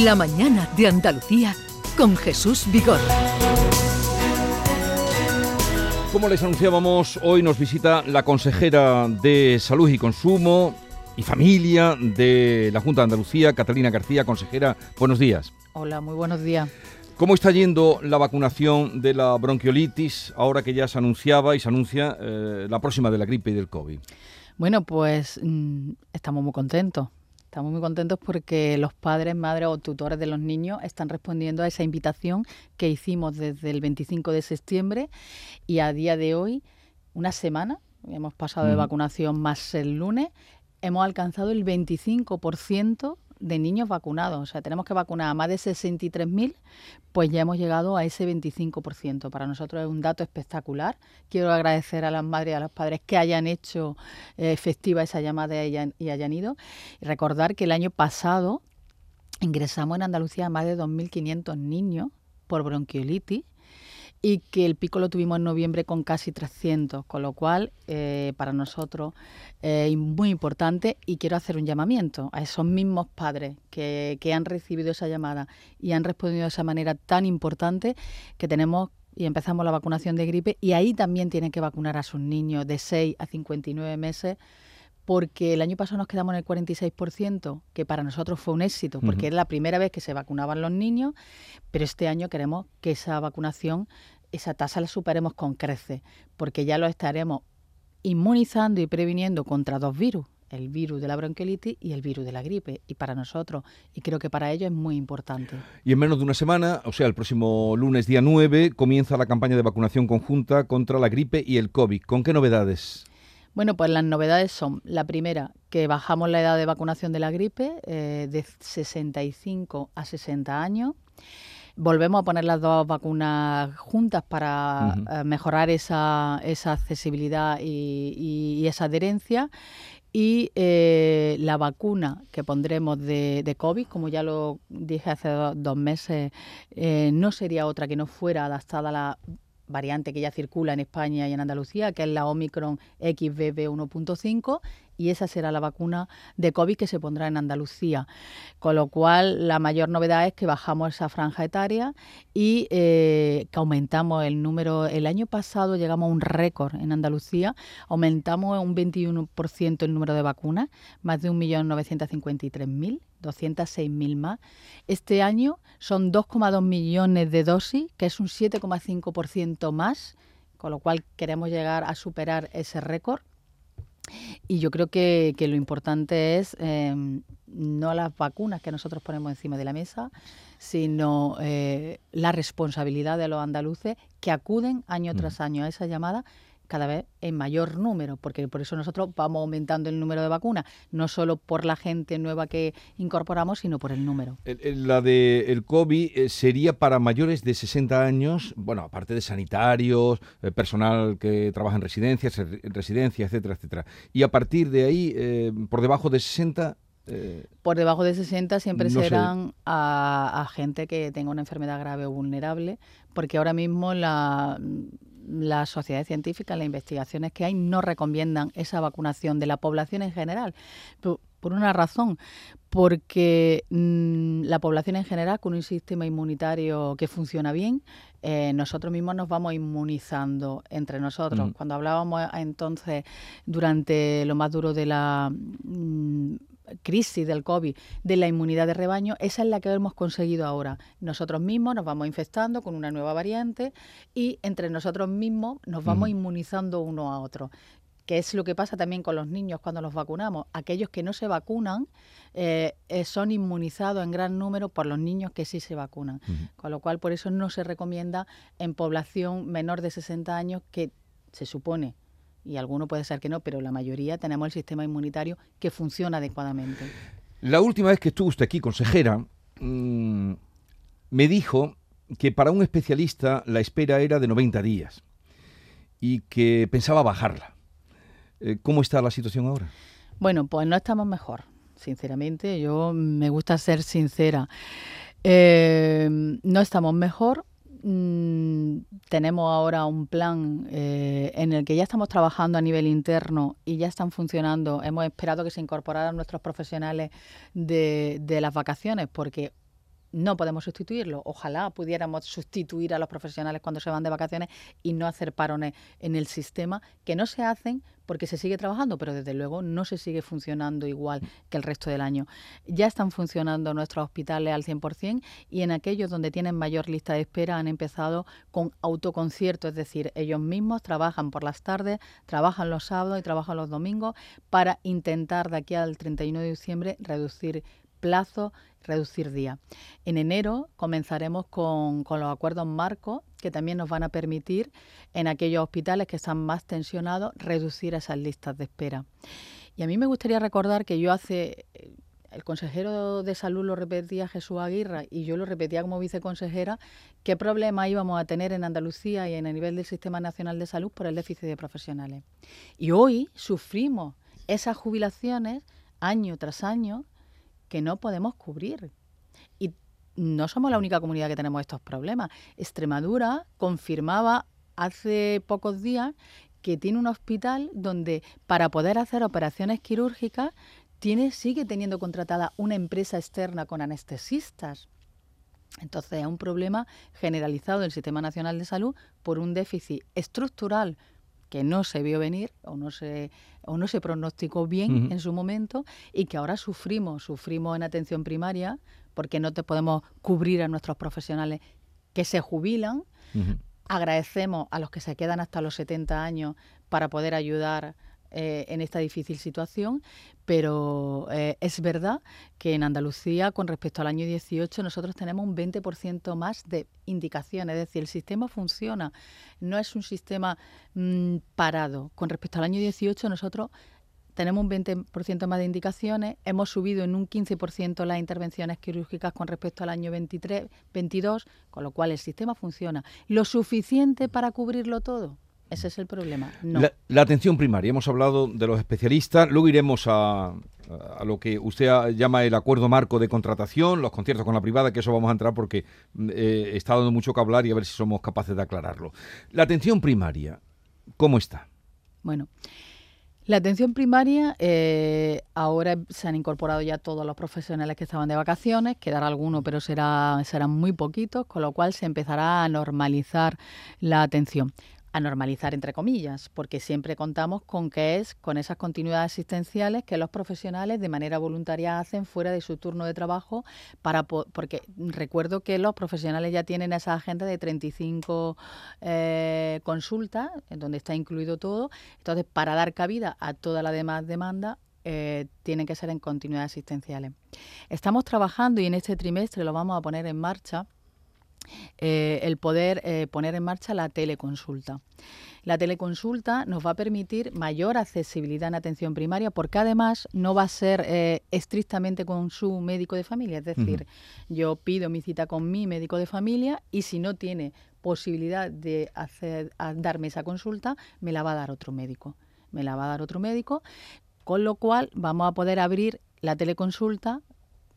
La mañana de Andalucía con Jesús Vigor. Como les anunciábamos, hoy nos visita la consejera de Salud y Consumo y Familia de la Junta de Andalucía, Catalina García. Consejera, buenos días. Hola, muy buenos días. ¿Cómo está yendo la vacunación de la bronquiolitis ahora que ya se anunciaba y se anuncia eh, la próxima de la gripe y del COVID? Bueno, pues mm, estamos muy contentos. Estamos muy contentos porque los padres, madres o tutores de los niños están respondiendo a esa invitación que hicimos desde el 25 de septiembre y a día de hoy, una semana, hemos pasado de vacunación más el lunes, hemos alcanzado el 25% de niños vacunados. O sea, tenemos que vacunar a más de 63.000, pues ya hemos llegado a ese 25%. Para nosotros es un dato espectacular. Quiero agradecer a las madres y a los padres que hayan hecho eh, efectiva esa llamada y hayan, y hayan ido. Y recordar que el año pasado ingresamos en Andalucía a más de 2.500 niños por bronquiolitis y que el pico lo tuvimos en noviembre con casi 300, con lo cual eh, para nosotros es muy importante y quiero hacer un llamamiento a esos mismos padres que, que han recibido esa llamada y han respondido de esa manera tan importante que tenemos y empezamos la vacunación de gripe y ahí también tienen que vacunar a sus niños de 6 a 59 meses porque el año pasado nos quedamos en el 46%, que para nosotros fue un éxito, porque era la primera vez que se vacunaban los niños, pero este año queremos que esa vacunación, esa tasa la superemos con crece, porque ya lo estaremos inmunizando y previniendo contra dos virus, el virus de la bronquiolitis y el virus de la gripe. Y para nosotros, y creo que para ellos es muy importante. Y en menos de una semana, o sea, el próximo lunes día 9, comienza la campaña de vacunación conjunta contra la gripe y el COVID. ¿Con qué novedades? Bueno, pues las novedades son, la primera, que bajamos la edad de vacunación de la gripe eh, de 65 a 60 años. Volvemos a poner las dos vacunas juntas para eh, mejorar esa, esa accesibilidad y, esa adherencia. Y eh, la vacuna que pondremos de, de, COVID, como ya lo dije hace dos meses, no sería otra que no fuera adaptada a la variante que ya circula en España y en Andalucía, que es la Omicron XBB 1.5, y esa será la vacuna de COVID que se pondrá en Andalucía. Con lo cual, la mayor novedad es que bajamos esa franja etaria y eh, que aumentamos el número. El año pasado llegamos a un récord en Andalucía, aumentamos un 21% el número de vacunas, más de 1.953.000 206.000 más. Este año son 2,2 millones de dosis, que es un 7,5% más, con lo cual queremos llegar a superar ese récord. Y yo creo que, lo importante es em, no las vacunas que nosotros ponemos encima de la mesa, sino eh, la responsabilidad de los andaluces que acuden año tras año a esa llamada cada vez en mayor número, porque por eso nosotros vamos aumentando el número de vacunas, no solo por la gente nueva que incorporamos, sino por el número. La del el COVID eh, sería para mayores de 60 años, bueno, aparte de sanitarios, eh, personal que trabaja en residencias, en residencias, etcétera, etcétera. Y a partir de ahí, eh, por debajo de 60, por debajo de 60 siempre serán a, gente que tenga una enfermedad grave o vulnerable, porque ahora mismo la, las sociedades científicas, las investigaciones que hay, no recomiendan esa vacunación de la población en general. Por, una razón, porque mm, la población en general, con un sistema inmunitario que funciona bien, eh, nosotros mismos nos vamos inmunizando entre nosotros. Mm. Cuando hablábamos entonces, durante lo más duro de la mm, crisis del COVID, de la inmunidad de rebaño, esa es la que hemos conseguido ahora. Nosotros mismos nos vamos infectando con una nueva variante y entre nosotros mismos nos vamos inmunizando uno a otro que es lo que pasa también con los niños cuando los vacunamos. Aquellos que no se vacunan eh, eh, son inmunizados en gran número por los niños que sí se vacunan. Con lo cual, por eso no se recomienda en población menor de 60 años que se supone y alguno puede ser que no, pero la mayoría tenemos el sistema inmunitario que funciona adecuadamente. La última vez que estuvo usted aquí, consejera, mm, me dijo que para un especialista la espera era de 90 días y que pensaba bajarla. Eh, ¿Cómo está la situación ahora? Bueno, pues no estamos mejor, sinceramente. Yo me gusta ser sincera. Eh, no estamos mejor, Mm, tenemos ahora un plan eh, en el que ya estamos trabajando a nivel interno y ya están funcionando. Hemos esperado que se incorporaran nuestros profesionales de, las vacaciones porque no podemos sustituirlo. Ojalá pudiéramos sustituir a los profesionales cuando se van de vacaciones y no hacer parones en el sistema, que no se hacen porque se sigue trabajando, pero desde luego no se sigue funcionando igual que el resto del año. Ya están funcionando nuestros hospitales al 100% y en aquellos donde tienen mayor lista de espera han empezado con autoconcierto, es decir, ellos mismos trabajan por las tardes, trabajan los sábados y trabajan los domingos para intentar de aquí al 31 de diciembre reducir plazo, reducir día. En enero comenzaremos con, los acuerdos marcos que también nos van a permitir en aquellos hospitales que están más tensionados reducir esas listas de espera. Y a mí me gustaría recordar que yo hace eh, el consejero de salud lo repetía Jesús Aguirre y yo lo repetía como viceconsejera, qué problema íbamos a tener en Andalucía y en el nivel del Sistema Nacional de Salud por el déficit de profesionales. Y hoy sufrimos esas jubilaciones año tras año que no podemos cubrir. Y no somos la única comunidad que tenemos estos problemas. Extremadura confirmaba hace pocos días que tiene un hospital donde para poder hacer operaciones quirúrgicas tiene, sigue teniendo contratada una empresa externa con anestesistas. Entonces es un problema generalizado del Sistema Nacional de Salud por un déficit estructural que no se vio venir o no se, o no se pronosticó bien en su momento y que ahora sufrimos, sufrimos en atención primaria porque no te podemos cubrir a nuestros profesionales que se jubilan. Agradecemos a los que se quedan hasta los 70 años para poder ayudar eh, en esta difícil situación, pero eh, es verdad que en Andalucía, con respecto al año 18, nosotros tenemos un 20% más de indicaciones, es decir, el sistema funciona, no es un sistema mm, parado. Con respecto al año 18, nosotros tenemos un 20% más de indicaciones, hemos subido en un 15% las intervenciones quirúrgicas con respecto al año 23, 22, con lo cual el sistema funciona. ¿Lo suficiente para cubrirlo todo? Ese es el problema. La, atención primaria, hemos hablado de los especialistas, luego iremos a, lo que usted llama el acuerdo marco de contratación, los conciertos con la privada, que eso vamos a entrar porque eh, está dando mucho que hablar y a ver si somos capaces de aclararlo. La atención primaria, ¿cómo está? Bueno. La atención primaria, eh, ahora se han incorporado ya todos los profesionales que estaban de vacaciones, quedará alguno, pero será, serán muy poquitos, con lo cual se empezará a normalizar la atención a normalizar entre comillas, porque siempre contamos con que es con esas continuidades asistenciales que los profesionales de manera voluntaria hacen fuera de su turno de trabajo para porque recuerdo que los profesionales ya tienen esa agenda de 35 eh, consultas en donde está incluido todo, entonces para dar cabida a toda la demás demanda eh, tienen que ser en continuidades asistenciales. Estamos trabajando y en este trimestre lo vamos a poner en marcha eh, el poder eh, poner en marcha la teleconsulta. La teleconsulta nos va a permitir mayor accesibilidad en atención primaria porque además no va a ser eh, estrictamente con su médico de familia. Es decir, yo pido mi cita con mi médico de familia y si no tiene posibilidad de hacer, darme esa consulta, me la va a dar otro médico. Me la va a dar otro médico, con lo cual vamos a poder abrir la teleconsulta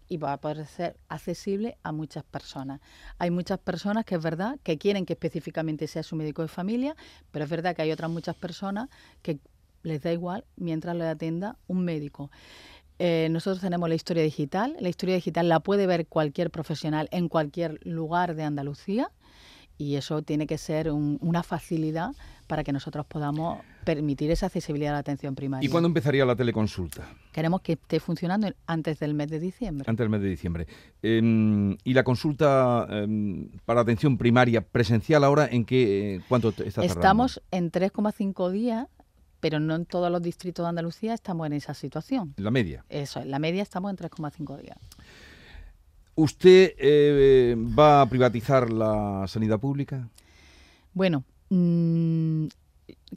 y va a poder ser accesible a muchas personas. Hay muchas personas que es verdad que quieren que específicamente sea su médico de familia, pero es verdad que hay otras muchas personas que les da igual mientras le atienda un médico. Eh, nosotros tenemos la historia digital. La historia digital la puede ver cualquier profesional en cualquier lugar de Andalucía y eso tiene que ser una facilidad para que nosotros podamos permitir esa accesibilidad a la atención primaria. ¿Y cuándo empezaría la teleconsulta? Queremos que esté funcionando antes del mes de diciembre. Antes del mes de diciembre. Em, ¿Y la consulta em, para atención primaria presencial ahora en qué, eh, cuánto está tardando? Estamos en 3,5 días pero no en todos los distritos de Andalucía estamos en esa situación. La media. Eso, en la media estamos en 3,5 días. ¿Usted eh, va a privatizar la sanidad pública? Bueno, mm,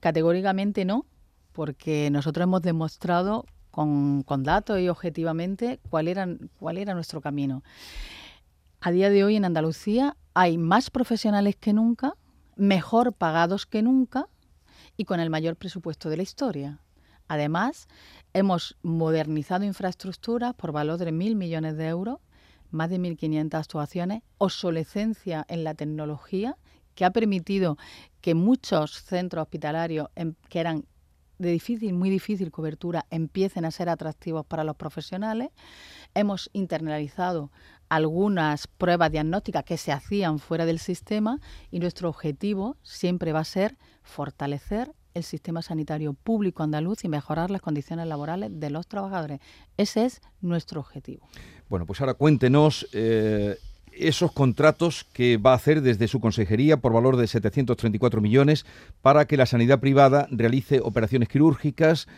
categóricamente no, porque nosotros hemos demostrado con, datos y objetivamente cuál era, cuál era nuestro camino. A día de hoy en Andalucía hay más profesionales que nunca, mejor pagados que nunca y con el mayor presupuesto de la historia. Además, hemos modernizado infraestructuras por valor de mil millones de euros más de 1.500 actuaciones, obsolescencia en la tecnología, que ha permitido que muchos centros hospitalarios em, que eran de difícil, muy difícil cobertura empiecen a ser atractivos para los profesionales. Hemos internalizado algunas pruebas diagnósticas que se hacían fuera del sistema y nuestro objetivo siempre va a ser fortalecer el sistema sanitario público andaluz y mejorar las condiciones laborales de los trabajadores. Ese es nuestro objetivo. Bueno, pues ahora cuéntenos eh, esos contratos que va a hacer desde su consejería por valor de 734 millones para que la sanidad privada realice operaciones quirúrgicas,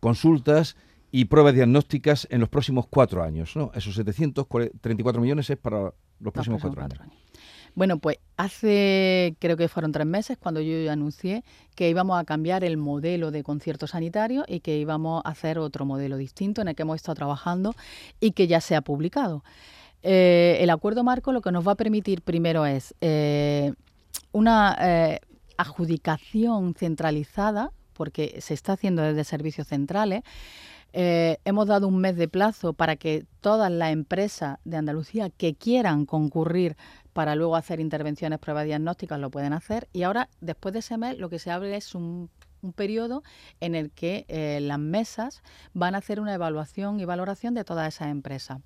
consultas y pruebas diagnósticas en los próximos cuatro años. ¿no? Esos 734 millones es para los próximos, cuatro, años. Bueno, pues hace, creo que fueron tres meses, cuando yo anuncié que íbamos a cambiar el modelo de concierto sanitario y que íbamos a hacer otro modelo distinto en el que hemos estado trabajando y que ya se ha publicado. Eh, el acuerdo marco lo que nos va a permitir primero es eh, una eh, adjudicación centralizada, porque se está haciendo desde servicios centrales, hemos dado un mes de plazo para que todas las empresas de Andalucía que quieran concurrir para luego hacer intervenciones, pruebas diagnósticas, lo pueden hacer. Y ahora, después de ese mes, lo que se abre es un un periodo en el que eh, las mesas van a hacer una evaluación y valoración de todas esas empresas.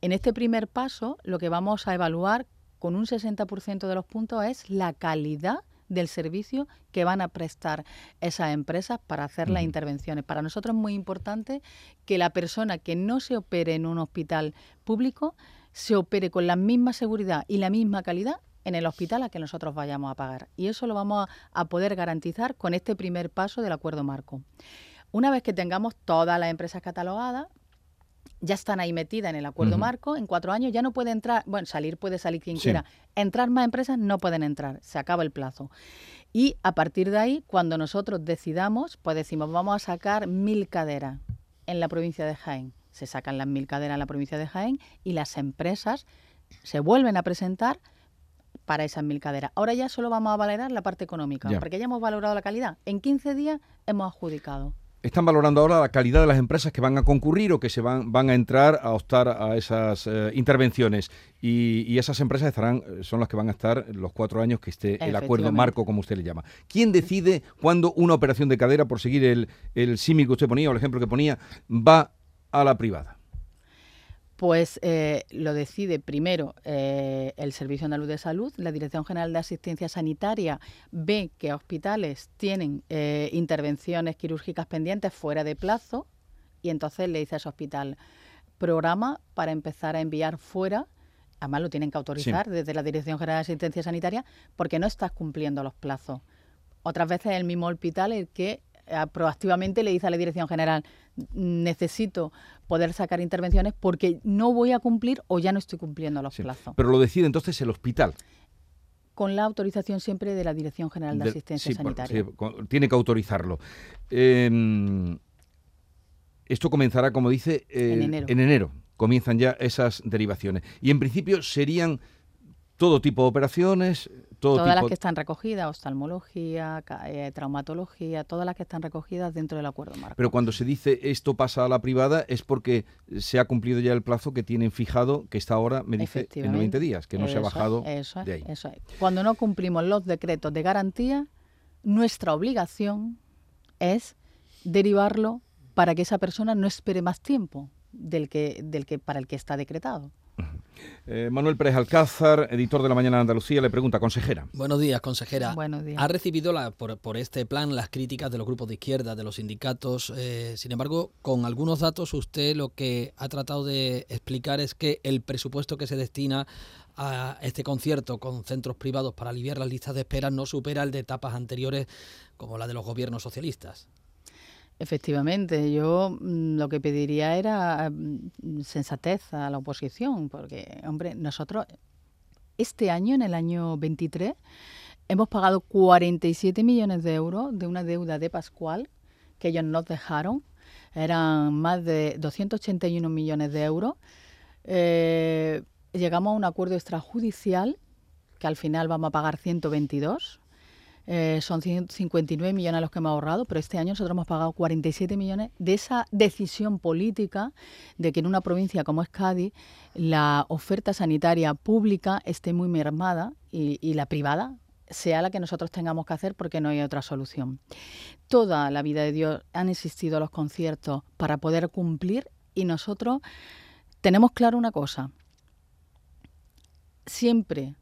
En este primer paso, lo que vamos a evaluar con un 60% de los puntos es la calidad del servicio que van a prestar esas empresas para hacer las intervenciones. Para nosotros es muy importante que la persona que no se opere en un hospital público se opere con la misma seguridad y la misma calidad en el hospital a que nosotros vayamos a pagar. Y eso lo vamos a, poder garantizar con este primer paso del acuerdo marco. Una vez que tengamos todas las empresas catalogadas, ya están ahí metidas en el acuerdo marco, en cuatro años ya no puede entrar, bueno, salir puede salir quien quiera, entrar más empresas no pueden entrar, se acaba el plazo. Y a partir de ahí, cuando nosotros decidamos, pues decimos, vamos a sacar mil caderas en la provincia de Jaén. Se sacan las mil caderas en la provincia de Jaén y las empresas se vuelven a presentar para esas mil caderas. Ahora ya solo vamos a valorar la parte económica, porque ya hemos valorado la calidad. En 15 días hemos adjudicado. Están valorando ahora la calidad de las empresas que van a concurrir o que se van, van a entrar a optar a esas eh, intervenciones. Y, esas empresas estarán, eh, son las que van a estar los cuatro años que esté el acuerdo marco, como usted le llama. ¿Quién decide cuándo una operación de cadera, por seguir el, el símil que usted ponía o el ejemplo que ponía, va a la privada? Pues eh, lo decide primero eh, el Servicio Andaluz de Salud, la Dirección General de Asistencia Sanitaria ve que hospitales tienen eh, intervenciones quirúrgicas pendientes fuera de plazo y entonces le dice a ese hospital, programa para empezar a enviar fuera, además lo tienen que autorizar desde la Dirección General de Asistencia Sanitaria porque no estás cumpliendo los plazos. Otras veces el mismo hospital el que proactivamente le dice a la Dirección General, necesito poder sacar intervenciones porque no voy a cumplir o ya no estoy cumpliendo los plazos. Pero lo decide entonces el hospital con la autorización siempre de la Dirección General de, Asistencia Sanitaria. tiene que autorizarlo. Em, esto comenzará, como dice, en, enero. en enero. Comienzan ya esas derivaciones. Y en principio serían todo tipo de operaciones, todas las que están recogidas, oftalmología, eh, traumatología, todas las que están recogidas dentro del acuerdo marco. Pero cuando se dice esto pasa a la privada es porque se ha cumplido ya el plazo que tienen fijado, que está ahora, me dice, en 90 días, que no se ha bajado de ahí. Eso es. Cuando no cumplimos los decretos de garantía, nuestra obligación es derivarlo para que esa persona no espere más tiempo del que, del que para el que está decretado. Eh, Manuel Pérez Alcázar, editor de La Mañana de Andalucía, le pregunta, consejera. Buenos días, consejera. Buenos días. Ha recibido por, este plan las críticas de los grupos de izquierda, de los sindicatos. Eh, sin embargo, con algunos datos, usted lo que ha tratado de explicar es que el presupuesto que se destina a este concierto con centros privados para aliviar las listas de espera no supera el de etapas anteriores como la de los gobiernos socialistas. Efectivamente, yo mm, lo que pediría era mm, sensatez a la oposición, porque, hombre, nosotros este año, en el año 23, hemos pagado 47 millones de euros de una deuda de Pascual que ellos nos dejaron. Eran más de 281 millones de euros. Eh, llegamos a un acuerdo extrajudicial que al final vamos a pagar 122 eh, son 59 millones los que hemos ahorrado, pero este año nosotros hemos pagado 47 millones de esa decisión política de que en una provincia como es Cádiz la oferta sanitaria pública esté muy mermada y, la privada sea la que nosotros tengamos que hacer porque no hay otra solución. Toda la vida de Dios han existido los conciertos para poder cumplir y nosotros tenemos claro una cosa. Siempre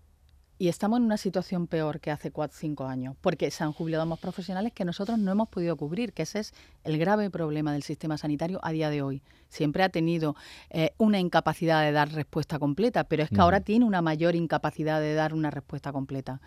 y estamos en una situación peor que hace 4 o 5 años, porque se han jubilado más profesionales que nosotros no hemos podido cubrir, que ese es el grave problema del sistema sanitario a día de hoy. Siempre ha tenido eh, una incapacidad de dar respuesta completa, pero es que ahora tiene una mayor incapacidad de dar una respuesta completa.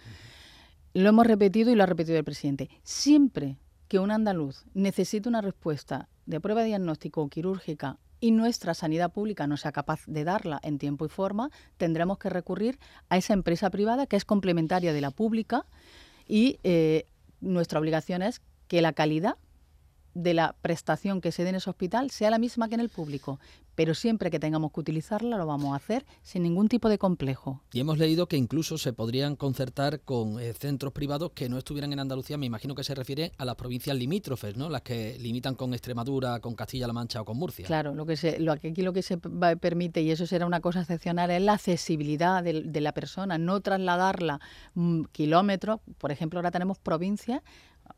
Lo hemos repetido y lo ha repetido el presidente. Siempre que un andaluz necesita una respuesta de prueba diagnóstico o quirúrgica y nuestra sanidad pública no sea capaz de darla en tiempo y forma, tendremos que recurrir a esa empresa privada que es complementaria de la pública y eh, nuestra obligación es que la calidad de la prestación que se dé en ese hospital sea la misma que en el público, pero siempre que tengamos que utilizarla lo vamos a hacer sin ningún tipo de complejo. Y hemos leído que incluso se podrían concertar con eh, centros privados que no estuvieran en Andalucía, me imagino que se refiere a las provincias limítrofes, ¿no? Las que limitan con Extremadura, con Castilla-La Mancha o con Murcia. Claro, lo que se, lo aquí lo que se permite y eso será una cosa excepcional es la accesibilidad de, la persona, no trasladarla mm, kilómetros. Por ejemplo, ahora tenemos provincias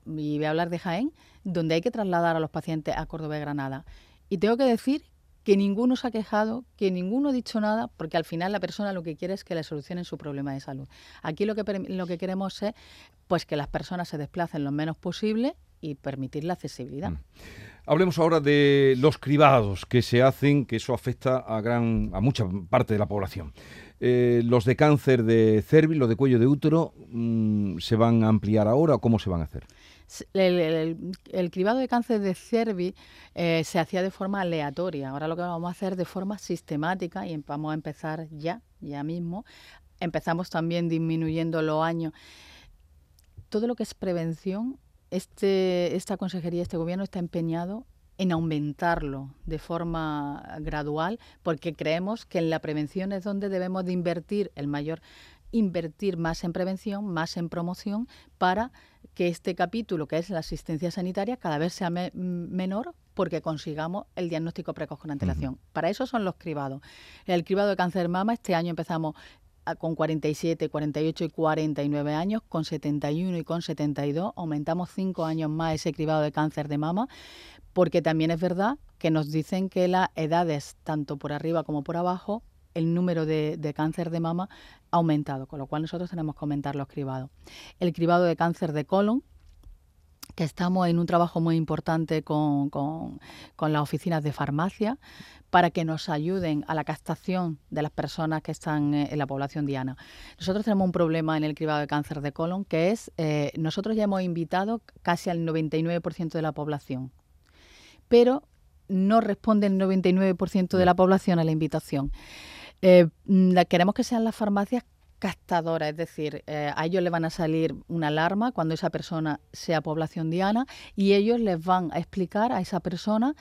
y voy a hablar de Jaén, donde hay que trasladar a los pacientes a Córdoba y Granada. Y tengo que decir que ninguno se ha quejado, que ninguno ha dicho nada, porque al final la persona lo que quiere es que le solucionen su problema de salud. Aquí lo que, lo que queremos es pues, que las personas se desplacen lo menos posible y permitir la accesibilidad. Mm. Hablemos ahora de los cribados que se hacen, que eso afecta a, gran, a mucha parte de la población. Eh, los de cáncer de cervix, los de cuello de útero, mm, ¿se van a ampliar ahora o cómo se van a hacer? El, cribado de cáncer de cervix eh, se hacía de forma aleatoria. Ahora lo que vamos a hacer de forma sistemática y vamos a empezar ya, ya mismo. Empezamos también disminuyendo los años. Todo lo que es prevención, este, esta consejería, este gobierno está empeñado en aumentarlo de forma gradual, porque creemos que en la prevención es donde debemos de invertir el mayor invertir más en prevención, más en promoción, para que este capítulo, que es la asistencia sanitaria, cada vez sea menor porque consigamos el diagnóstico precoz con antelación. Para eso son los cribados. El cribado de cáncer de mama, este año empezamos con 47, 48 y 49 años, con 71 y con 72, aumentamos 5 años más ese cribado de cáncer de mama, porque también es verdad que nos dicen que las edades, tanto por arriba como por abajo, el número de, cáncer de mama ha aumentado, con lo cual nosotros tenemos que aumentar los cribados. El cribado de cáncer de colon, que estamos en un trabajo muy importante con, las oficinas de farmacia para que nos ayuden a la captación de las personas que están eh, en la población diana. Nosotros tenemos un problema en el cribado de cáncer de colon que es, eh, nosotros ya hemos invitado casi al 99% de la población, pero no responde el 99% de la población a la invitación. Eh, mm, queremos que sean las farmacias captadoras, es decir, eh, a ellos les van a salir una alarma cuando esa persona sea población diana y ellos les van a explicar a esa persona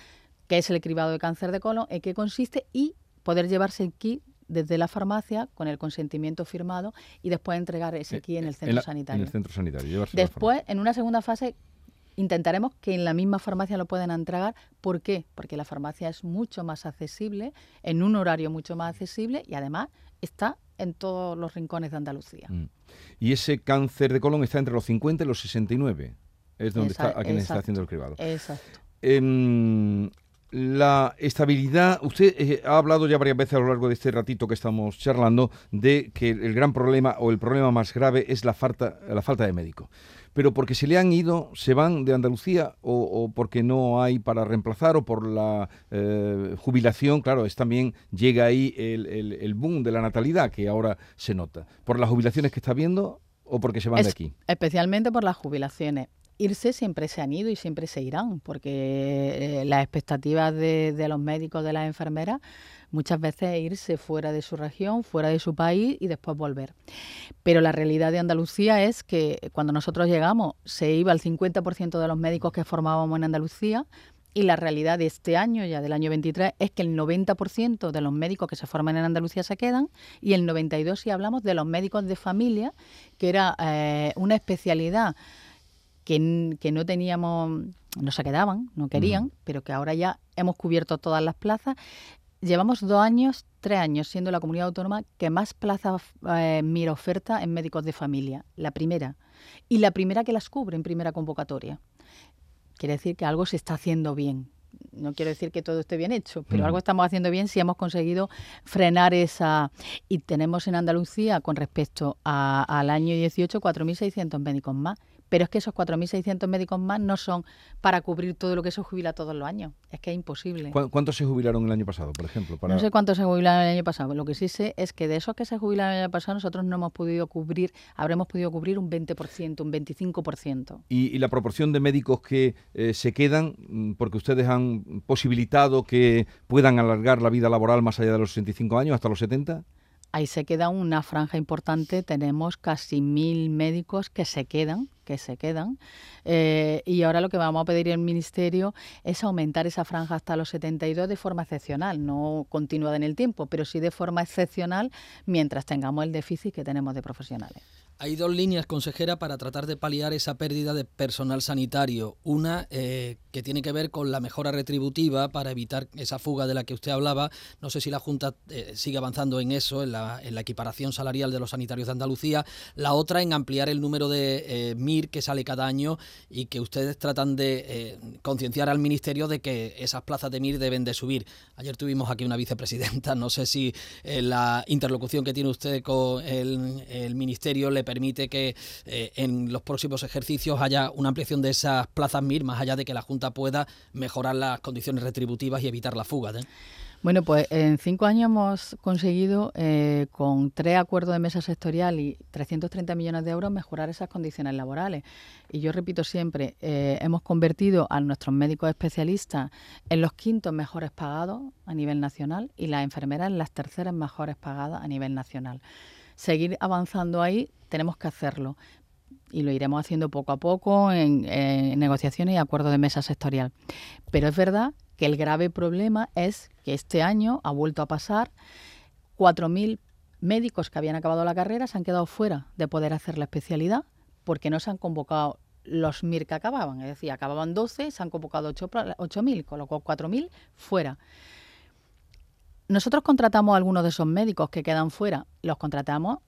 qué es el cribado de cáncer de colon, en qué consiste y poder llevarse el kit desde la farmacia con el consentimiento firmado y después entregar ese eh, kit en el centro sanitario. En el centro sanitario. Después, en una segunda fase, intentaremos que en la misma farmacia lo puedan entregar. ¿Por qué? Porque la farmacia es mucho más accesible, en un horario mucho más accesible y además está en todos los rincones de Andalucía. Mm. Y ese cáncer de colon está entre los 50 y los 69. Es donde está, a quien está haciendo el cribado. Exacto. Em, la estabilidad, usted eh, ha hablado ya varias veces a lo largo de este ratito que estamos charlando de que el gran problema o el problema más grave es la falta, la falta de médicos pero porque se le han ido, se van de Andalucía o, porque no hay para reemplazar o por la eh, jubilación, claro, es también llega ahí el, boom de la natalidad que ahora se nota. ¿Por las jubilaciones que está viendo o porque se van de aquí? Especialmente por las jubilaciones irse siempre se han ido y siempre se irán, porque eh, las expectativas de, de, los médicos, de las enfermeras, muchas veces irse fuera de su región, fuera de su país y después volver. Pero la realidad de Andalucía es que cuando nosotros llegamos se iba el 50% de los médicos que formábamos en Andalucía, y la realidad de este año, ya del año 23, es que el 90% de los médicos que se forman en Andalucía se quedan y el 92% si hablamos de los médicos de familia, que era eh, una especialidad que, que, no teníamos, no se quedaban, no querían, pero que ahora ya hemos cubierto todas las plazas llevamos dos años tres años siendo la comunidad autónoma que más plazas eh, mira oferta en médicos de familia. La primera. Y la primera que las cubre en primera convocatoria. Quiere decir que algo se está haciendo bien. No quiero decir que todo esté bien hecho, pero algo estamos haciendo bien si hemos conseguido frenar esa... Y tenemos en Andalucía, con respecto al año 18, 4.600 médicos más pero es que esos 4.600 médicos más no son para cubrir todo lo que se jubila todos los años. Es que es imposible. ¿Cuántos se jubilaron el año pasado, por ejemplo? No sé cuántos se jubilaron el año pasado. Lo que sí sé es que de esos que se jubilaron el año pasado nosotros no hemos podido cubrir, habremos podido cubrir un 20%, un 25%. ¿Y, y la proporción de médicos que eh, se quedan mm, porque ustedes han posibilitado que puedan alargar la vida laboral más allá de los 65 años, hasta los 70? ahí se queda una franja importante. Tenemos casi mil médicos que se quedan, que se quedan. Eh, y ahora lo que vamos a pedir al Ministerio es aumentar esa franja hasta los 72 de forma excepcional, no continuada en el tiempo, pero sí de forma excepcional mientras tengamos el déficit que tenemos de profesionales. Hay dos líneas, consejera, para tratar de paliar esa pérdida de personal sanitario. Una eh, que tiene que ver con la mejora retributiva para evitar esa fuga de la que usted hablaba. No sé si la Junta eh, sigue avanzando en eso, en la, equiparación salarial de los sanitarios de Andalucía. La otra en ampliar el número de eh, MIR que sale cada año y que ustedes tratan de concienciar al Ministerio de que esas plazas de MIR deben de subir. Ayer tuvimos aquí una vicepresidenta. No sé si la interlocución que tiene usted con el, el Ministerio le permite que eh, en los próximos ejercicios haya una ampliación de esas plazas MIR, más allá de que la Junta pueda mejorar las condiciones retributivas y evitar la fuga. Bueno, pues en cinco años hemos conseguido, eh, con tres acuerdos de mesa sectorial y 330 millones de euros, mejorar esas condiciones laborales. Y yo repito siempre, eh, hemos convertido a nuestros médicos especialistas en los quintos mejores pagados a nivel nacional y las enfermeras en las terceras mejores pagadas a nivel nacional seguir avanzando ahí, tenemos que hacerlo. Y lo iremos haciendo poco a poco en, negociaciones y acuerdos de mesa sectorial. Pero es verdad que el grave problema es que este año ha vuelto a pasar 4.000 médicos que habían acabado la carrera se han quedado fuera de poder hacer la especialidad porque no se han convocado los MIR que acababan. Es decir, acababan 12, se han convocado 8.000, con lo cual 4.000 fuera. Nosotros contratamos a algunos de esos médicos que quedan fuera, los contratamos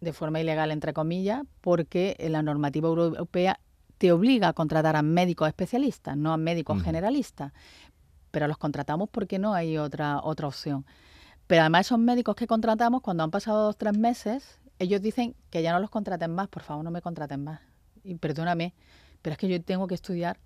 de forma ilegal, entre comillas, porque la normativa europea te obliga a contratar a médicos especialistas, no a médicos generalistas. Pero los contratamos porque no hay otra, otra opción. Pero además esos médicos que contratamos, cuando han pasado dos o tres meses, ellos dicen que ya no los contraten más, por favor no me contraten más. Y perdóname, pero es que yo tengo que estudiar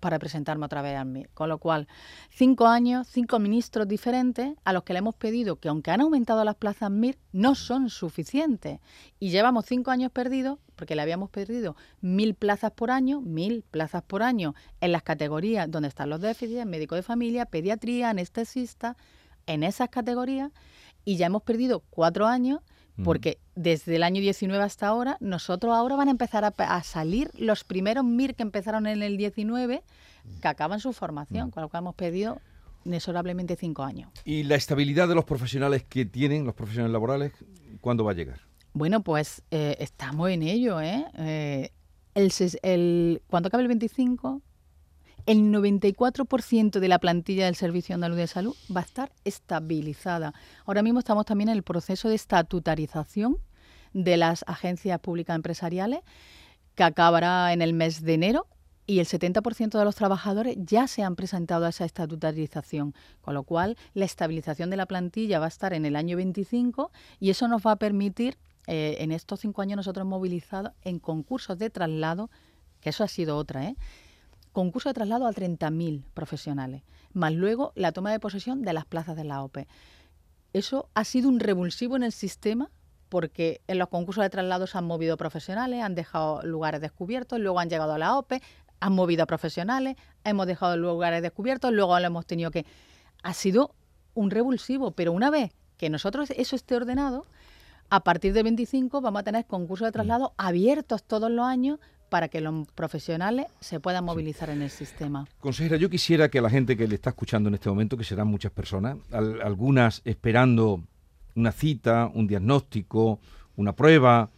para presentarme otra vez a mí. Con lo cual, cinco años, cinco ministros diferentes a los que le hemos pedido que aunque han aumentado las plazas MIR, no son suficientes. Y llevamos cinco años perdidos porque le habíamos perdido mil plazas por año, mil plazas por año en las categorías donde están los déficits, médico de familia, pediatría, anestesista, en esas categorías, y ya hemos perdido cuatro años porque desde el año 19 hasta ahora, nosotros ahora van a empezar a, salir los primeros MIR que empezaron en el 19, que acaban su formación, con lo cual hemos pedido inexorablemente cinco años. ¿Y la estabilidad de los profesionales que tienen, los profesionales laborales, cuándo va a llegar? Bueno, pues eh, estamos en ello. ¿eh? eh el, el, cuando acabe el 25, el 94% de la plantilla del Servicio Andaluz de Salud va a estar estabilizada. Ahora mismo estamos también en el proceso de estatutarización de las agencias públicas empresariales, que acabará en el mes de enero y el 70% de los trabajadores ya se han presentado a esa estatutarización, con lo cual la estabilización de la plantilla va a estar en el año 25 y eso nos va a permitir, eh, en estos cinco años nosotros hemos movilizado en concursos de traslado, que eso ha sido otra, ¿eh? Concurso de traslado a 30.000 profesionales, más luego la toma de posesión de las plazas de la OPE. Eso ha sido un revulsivo en el sistema porque en los concursos de traslado se han movido profesionales, han dejado lugares descubiertos, luego han llegado a la OPE, han movido a profesionales, hemos dejado lugares descubiertos, luego lo hemos tenido que... Ha sido un revulsivo, pero una vez que nosotros eso esté ordenado, a partir de 25 vamos a tener concursos de traslado abiertos todos los años para que los profesionales se puedan movilizar en el sistema. Consejera, yo quisiera que la gente que le está escuchando en este momento, que serán muchas personas, algunas esperando una cita, un diagnóstico, una prueba,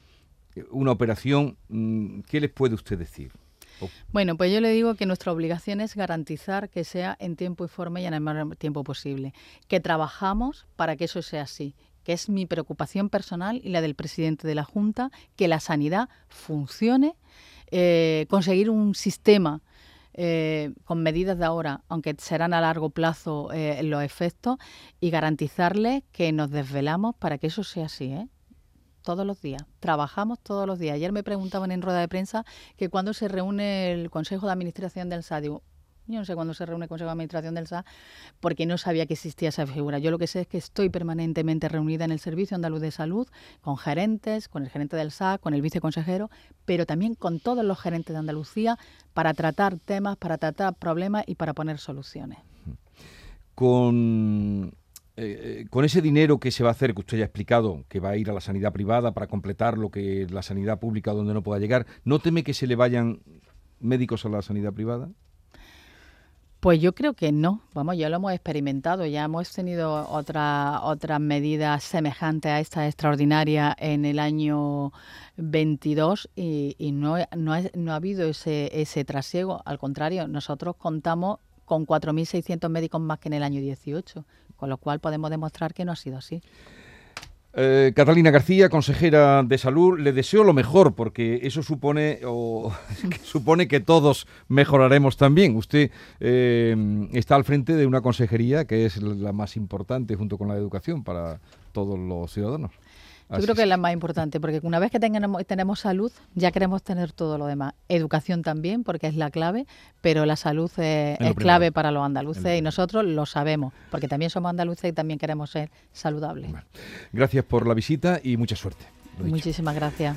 una operación, mm, ¿qué les puede usted decir? Bueno, pues yo le digo que nuestra obligación es garantizar que sea en tiempo y forma y en el menor tiempo posible. Que trabajamos para que eso sea así que es mi preocupación personal y la del presidente de la Junta, que la sanidad funcione, eh, conseguir un sistema eh, con medidas de ahora, aunque serán a largo plazo eh, los efectos, y garantizarles que nos desvelamos para que eso sea así. ¿eh? Todos los días, trabajamos todos los días. Ayer me preguntaban en rueda de prensa que cuando se reúne el Consejo de Administración del SADIO, yo no sé cuándo se reúne el Consejo de Administración del SA, porque no sabía que existía esa figura. Yo lo que sé es que estoy permanentemente reunida en el Servicio Andaluz de Salud, con gerentes, con el gerente del SA, con el viceconsejero, pero también con todos los gerentes de Andalucía para tratar temas, para tratar problemas y para poner soluciones. Con eh, con ese dinero que se va a hacer, que usted ya ha explicado, que va a ir a la sanidad privada para completar lo que la sanidad pública donde no pueda llegar, ¿no teme que se le vayan médicos a la sanidad privada? Pues yo creo que no. Vamos, ya lo hemos experimentado. Ya hemos tenido otra, otras medidas semejantes a esta extraordinaria en el año 22 y, no, no, ha, no, ha, habido ese, ese trasiego. Al contrario, nosotros contamos con 4.600 médicos más que en el año 18, con lo cual podemos demostrar que no ha sido así. Eh, Catalina García, consejera de salud, le deseo lo mejor porque eso supone o, que supone que todos mejoraremos también. Usted eh, está al frente de una consejería que es la más importante junto con la educación para todos los ciudadanos. Yo creo que es la más importante, porque una vez que tengamos, tenemos salud, ya queremos tener todo lo demás. Educación también, porque es la clave, pero la salud es, clave para los andaluces y nosotros lo sabemos, porque también somos andaluces y también queremos ser saludables. Gracias por la visita y mucha suerte. Muchísimas gracias.